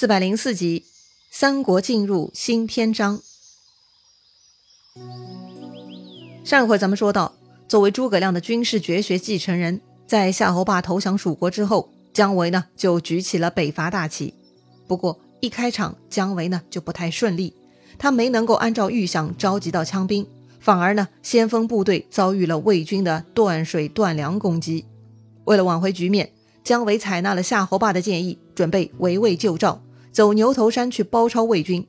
四百零四集，三国进入新篇章。上一回咱们说到，作为诸葛亮的军事绝学继承人，在夏侯霸投降蜀国之后，姜维呢就举起了北伐大旗。不过一开场，姜维呢就不太顺利，他没能够按照预想召集到枪兵，反而呢先锋部队遭遇了魏军的断水断粮攻击。为了挽回局面。姜维采纳了夏侯霸的建议，准备围魏救赵，走牛头山去包抄魏军。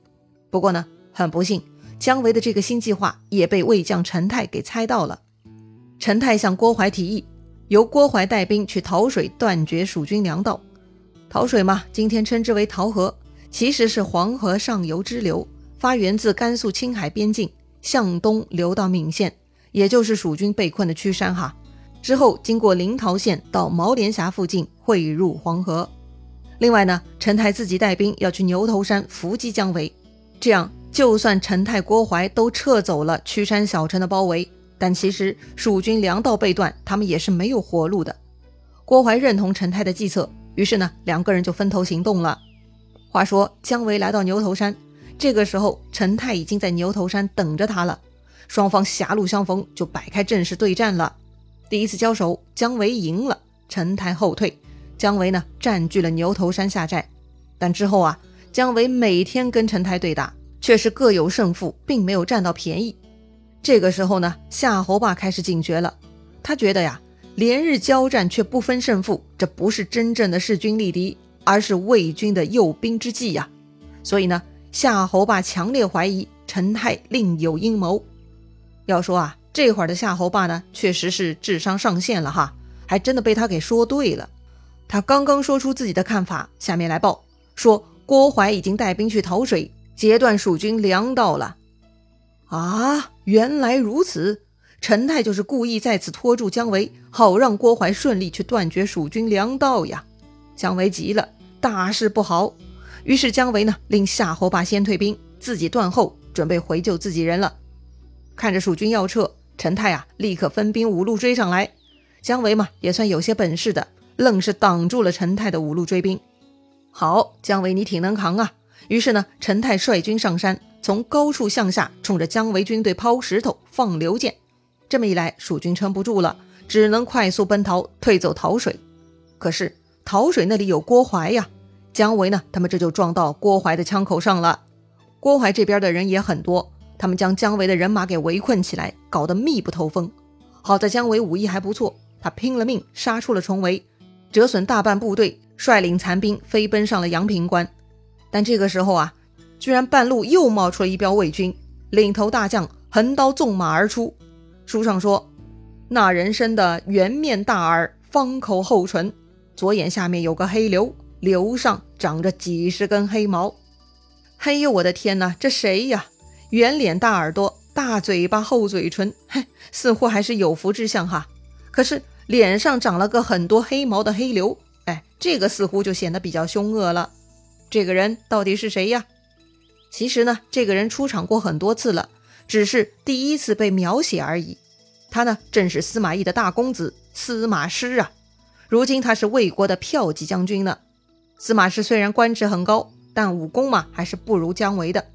不过呢，很不幸，姜维的这个新计划也被魏将陈泰给猜到了。陈泰向郭淮提议，由郭淮带兵去洮水断绝蜀军粮道。洮水嘛，今天称之为洮河，其实是黄河上游支流，发源自甘肃青海边境，向东流到岷县，也就是蜀军被困的曲山哈。之后，经过临洮县到毛连峡附近汇入黄河。另外呢，陈泰自己带兵要去牛头山伏击姜维，这样就算陈泰、郭淮都撤走了曲山小城的包围，但其实蜀军粮道被断，他们也是没有活路的。郭淮认同陈泰的计策，于是呢，两个人就分头行动了。话说姜维来到牛头山，这个时候陈泰已经在牛头山等着他了，双方狭路相逢，就摆开阵势对战了。第一次交手，姜维赢了，陈泰后退，姜维呢占据了牛头山下寨。但之后啊，姜维每天跟陈泰对打，却是各有胜负，并没有占到便宜。这个时候呢，夏侯霸开始警觉了，他觉得呀，连日交战却不分胜负，这不是真正的势均力敌，而是魏军的诱兵之计呀。所以呢，夏侯霸强烈怀疑陈泰另有阴谋。要说啊。这会儿的夏侯霸呢，确实是智商上线了哈，还真的被他给说对了。他刚刚说出自己的看法，下面来报说郭淮已经带兵去洮水，截断蜀军粮道了。啊，原来如此！陈泰就是故意在此拖住姜维，好让郭淮顺利去断绝蜀军粮道呀。姜维急了，大事不好。于是姜维呢，令夏侯霸先退兵，自己断后，准备回救自己人了。看着蜀军要撤。陈泰啊，立刻分兵五路追上来。姜维嘛，也算有些本事的，愣是挡住了陈泰的五路追兵。好，姜维你挺能扛啊！于是呢，陈泰率军上山，从高处向下，冲着姜维军队抛石头、放流箭。这么一来，蜀军撑不住了，只能快速奔逃，退走洮水。可是洮水那里有郭淮呀，姜维呢，他们这就撞到郭淮的枪口上了。郭淮这边的人也很多。他们将姜维的人马给围困起来，搞得密不透风。好在姜维武艺还不错，他拼了命杀出了重围，折损大半部队，率领残兵飞奔上了阳平关。但这个时候啊，居然半路又冒出了一彪魏军，领头大将横刀纵马而出。书上说，那人生的圆面大耳，方口厚唇，左眼下面有个黑瘤，瘤上长着几十根黑毛。嘿呦，我的天哪，这谁呀？圆脸大耳朵，大嘴巴厚嘴唇，嘿，似乎还是有福之相哈。可是脸上长了个很多黑毛的黑瘤，哎，这个似乎就显得比较凶恶了。这个人到底是谁呀？其实呢，这个人出场过很多次了，只是第一次被描写而已。他呢，正是司马懿的大公子司马师啊。如今他是魏国的骠骑将军呢。司马师虽然官职很高，但武功嘛，还是不如姜维的。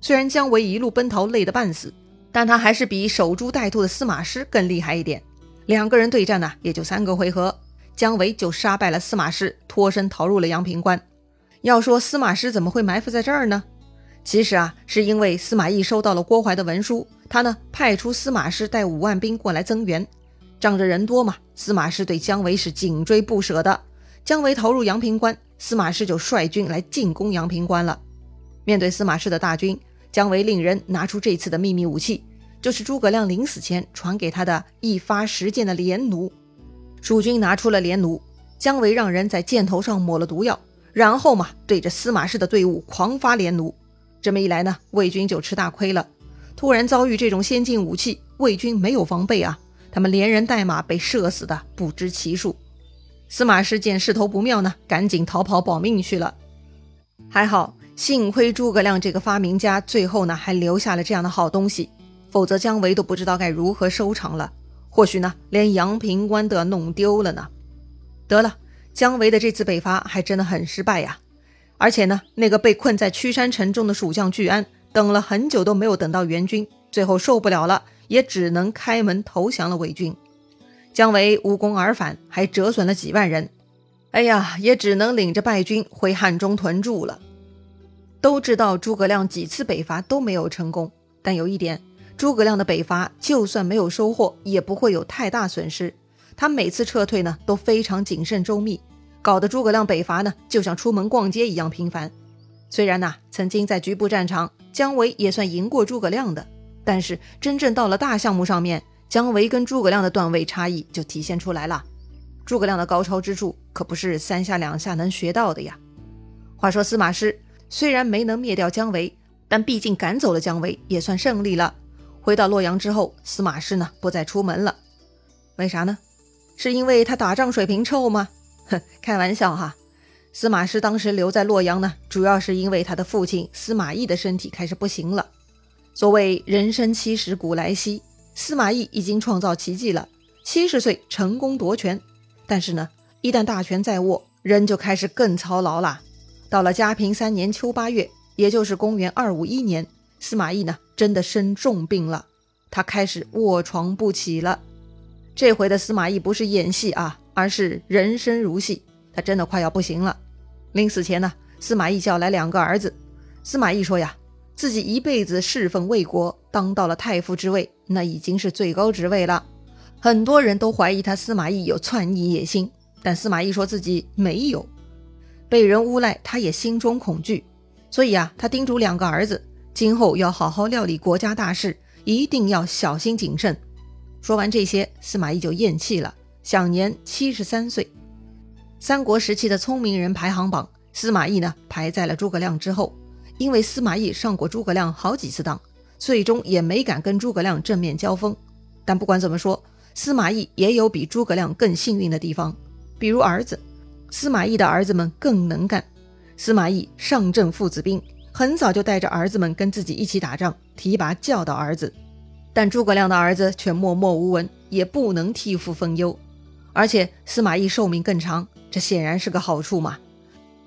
虽然姜维一路奔逃累得半死，但他还是比守株待兔的司马师更厉害一点。两个人对战呢，也就三个回合，姜维就杀败了司马师，脱身逃入了阳平关。要说司马师怎么会埋伏在这儿呢？其实啊，是因为司马懿收到了郭淮的文书，他呢派出司马师带五万兵过来增援。仗着人多嘛，司马师对姜维是紧追不舍的。姜维逃入阳平关，司马师就率军来进攻阳平关了。面对司马师的大军。姜维令人拿出这次的秘密武器，就是诸葛亮临死前传给他的一发十箭的连弩。蜀军拿出了连弩，姜维让人在箭头上抹了毒药，然后嘛，对着司马氏的队伍狂发连弩。这么一来呢，魏军就吃大亏了。突然遭遇这种先进武器，魏军没有防备啊，他们连人带马被射死的不知其数。司马师见势头不妙呢，赶紧逃跑保命去了。还好。幸亏诸葛亮这个发明家最后呢还留下了这样的好东西，否则姜维都不知道该如何收场了。或许呢连阳平关都要弄丢了呢。得了，姜维的这次北伐还真的很失败呀。而且呢，那个被困在曲山城中的蜀将巨安，等了很久都没有等到援军，最后受不了了，也只能开门投降了魏军。姜维无功而返，还折损了几万人，哎呀，也只能领着败军回汉中屯驻了。都知道诸葛亮几次北伐都没有成功，但有一点，诸葛亮的北伐就算没有收获，也不会有太大损失。他每次撤退呢都非常谨慎周密。搞得诸葛亮北伐呢，就像出门逛街一样频繁。虽然呐，曾经在局部战场，姜维也算赢过诸葛亮的，但是真正到了大项目上面，姜维跟诸葛亮的段位差异就体现出来了。诸葛亮的高超之处可不是三下两下能学到的呀。话说司马师虽然没能灭掉姜维，但毕竟赶走了姜维，也算胜利了。回到洛阳之后，司马师呢不再出门了，为啥呢？是因为他打仗水平臭吗？哼，开玩笑哈。司马师当时留在洛阳呢，主要是因为他的父亲司马懿的身体开始不行了。所谓人生七十古来稀，司马懿已经创造奇迹了，七十岁成功夺权。但是呢，一旦大权在握，人就开始更操劳啦。到了嘉平三年秋八月，也就是公元二五一年，司马懿呢真的生重病了，他开始卧床不起了。这回的司马懿不是演戏啊。而是人生如戏，他真的快要不行了。临死前呢，司马懿叫来两个儿子。司马懿说呀，自己一辈子侍奉魏国，当到了太傅之位，那已经是最高职位了。很多人都怀疑他司马懿有篡逆野心，但司马懿说自己没有。被人诬赖，他也心中恐惧，所以啊，他叮嘱两个儿子，今后要好好料理国家大事，一定要小心谨慎。说完这些，司马懿就咽气了。享年七十三岁。三国时期的聪明人排行榜，司马懿呢排在了诸葛亮之后。因为司马懿上过诸葛亮好几次当，最终也没敢跟诸葛亮正面交锋。但不管怎么说，司马懿也有比诸葛亮更幸运的地方，比如儿子。司马懿的儿子们更能干。司马懿上阵父子兵，很早就带着儿子们跟自己一起打仗，提拔教导儿子。但诸葛亮的儿子却默默无闻，也不能替父分忧。而且司马懿寿命更长，这显然是个好处嘛。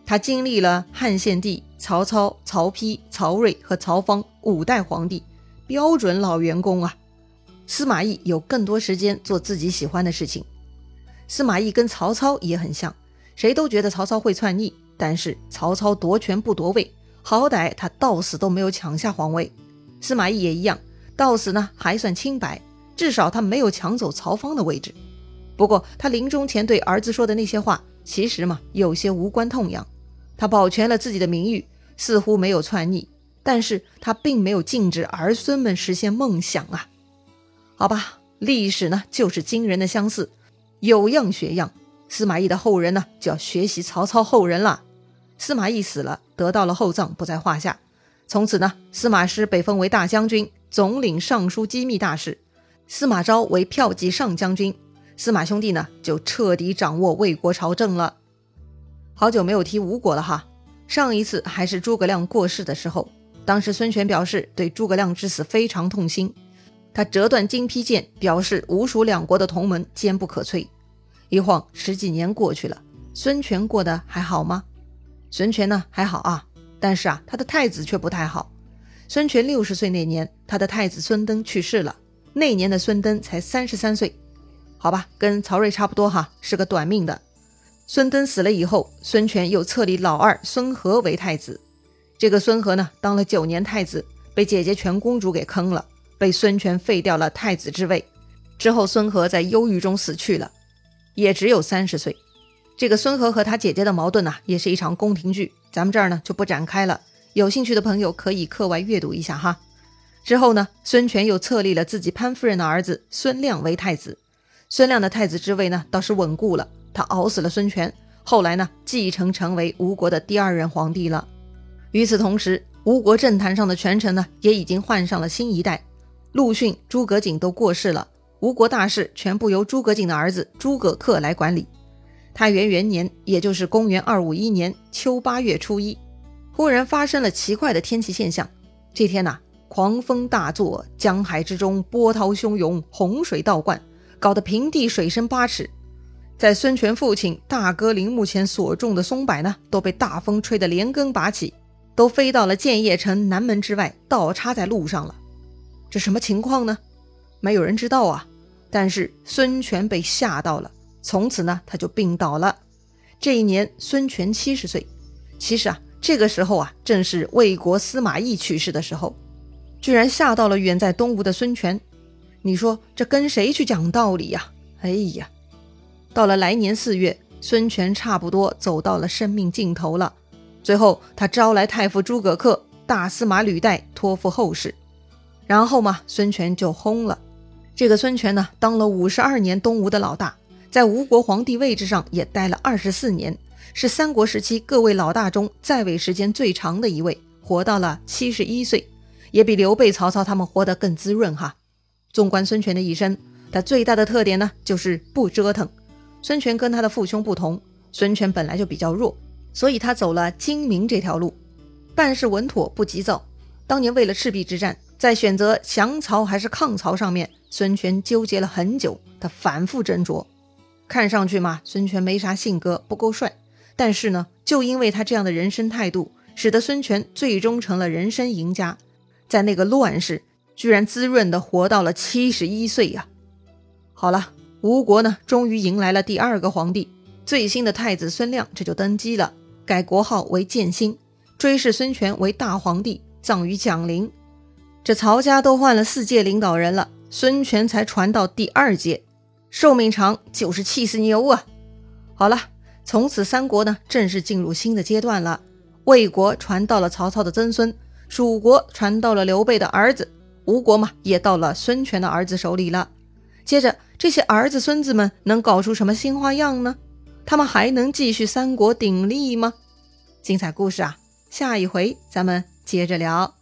他经历了汉献帝、曹操、曹丕、曹睿和曹芳五代皇帝，标准老员工啊。司马懿有更多时间做自己喜欢的事情。司马懿跟曹操也很像，谁都觉得曹操会篡逆，但是曹操夺权不夺位，好歹他到死都没有抢下皇位。司马懿也一样，到死呢还算清白，至少他没有抢走曹芳的位置。不过，他临终前对儿子说的那些话，其实嘛，有些无关痛痒。他保全了自己的名誉，似乎没有篡逆，但是他并没有禁止儿孙们实现梦想啊。好吧，历史呢，就是惊人的相似，有样学样。司马懿的后人呢，就要学习曹操后人了。司马懿死了，得到了厚葬，不在话下。从此呢，司马师被封为大将军，总领尚书机密大事；司马昭为骠骑上将军。司马兄弟呢，就彻底掌握魏国朝政了。好久没有提吴国了哈，上一次还是诸葛亮过世的时候，当时孙权表示对诸葛亮之死非常痛心，他折断金披剑，表示吴蜀两国的同盟坚不可摧。一晃十几年过去了，孙权过得还好吗？孙权呢还好啊，但是啊，他的太子却不太好。孙权六十岁那年，他的太子孙登去世了，那年的孙登才三十三岁。好吧，跟曹睿差不多哈，是个短命的。孙登死了以后，孙权又册立老二孙和为太子。这个孙和呢，当了九年太子，被姐姐全公主给坑了，被孙权废掉了太子之位。之后，孙和在忧郁中死去了，也只有三十岁。这个孙和和他姐姐的矛盾呢，也是一场宫廷剧，咱们这儿呢就不展开了。有兴趣的朋友可以课外阅读一下哈。之后呢，孙权又册立了自己潘夫人的儿子孙亮为太子。孙亮的太子之位呢，倒是稳固了。他熬死了孙权，后来呢，继承成为吴国的第二任皇帝了。与此同时，吴国政坛上的权臣呢，也已经换上了新一代。陆逊、诸葛瑾都过世了，吴国大事全部由诸葛瑾的儿子诸葛恪来管理。太元元年，也就是公元二五一年秋八月初一，忽然发生了奇怪的天气现象。这天呐，狂风大作，江海之中波涛汹涌，洪水倒灌。搞得平地水深八尺，在孙权父亲大哥陵墓前所种的松柏呢，都被大风吹得连根拔起，都飞到了建业城南门之外，倒插在路上了。这什么情况呢？没有人知道啊。但是孙权被吓到了，从此呢，他就病倒了。这一年，孙权七十岁。其实啊，这个时候啊，正是魏国司马懿去世的时候，居然吓到了远在东吴的孙权。你说这跟谁去讲道理呀？哎呀，到了来年四月，孙权差不多走到了生命尽头了。最后，他招来太傅诸葛恪、大司马吕岱托付后事，然后嘛，孙权就轰了。这个孙权呢，当了五十二年东吴的老大，在吴国皇帝位置上也待了二十四年，是三国时期各位老大中在位时间最长的一位，活到了七十一岁，也比刘备、曹操他们活得更滋润哈。纵观孙权的一生，他最大的特点呢，就是不折腾。孙权跟他的父兄不同，孙权本来就比较弱，所以他走了精明这条路，办事稳妥不急躁。当年为了赤壁之战。在选择降曹还是抗曹上面，孙权纠结了很久，他反复斟酌。看上去嘛，孙权没啥性格，不够帅。但是呢，就因为他这样的人生态度，使得孙权最终成了人生赢家。在那个乱世，居然滋润的活到了七十一岁呀！好了，吴国呢，终于迎来了第二个皇帝，最新的太子孙亮这就登基了，改国号为建兴，追谥孙权为大皇帝，葬于蒋陵。这曹家都换了四届领导人了，孙权才传到第二届，寿命长就是气死牛啊！好了，从此三国呢正式进入新的阶段了。魏国传到了曹操的曾孙，蜀国传到了刘备的儿子，吴国嘛也到了孙权的儿子手里了。接着，这些儿子孙子们能搞出什么新花样呢？他们还能继续三国鼎立吗？精彩故事啊，下一回咱们接着聊。